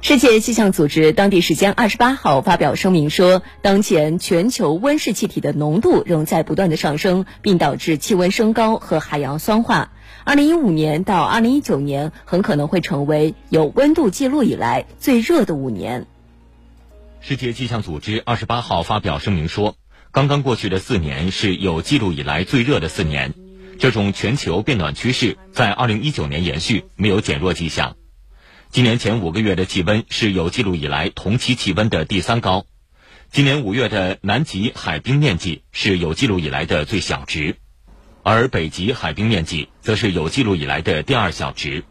世界气象组织当地时间二十八号发表声明说，当前全球温室气体的浓度仍在不断的上升，并导致气温升高和海洋酸化。二零一五年到二零一九年很可能会成为有温度记录以来最热的五年。世界气象组织二十八号发表声明说，刚刚过去的四年是有记录以来最热的四年，这种全球变暖趋势在二零一九年延续，没有减弱迹象。今年前五个月的气温是有记录以来同期气温的第三高，今年五月的南极海冰面积是有记录以来的最小值，而北极海冰面积则是有记录以来的第二小值。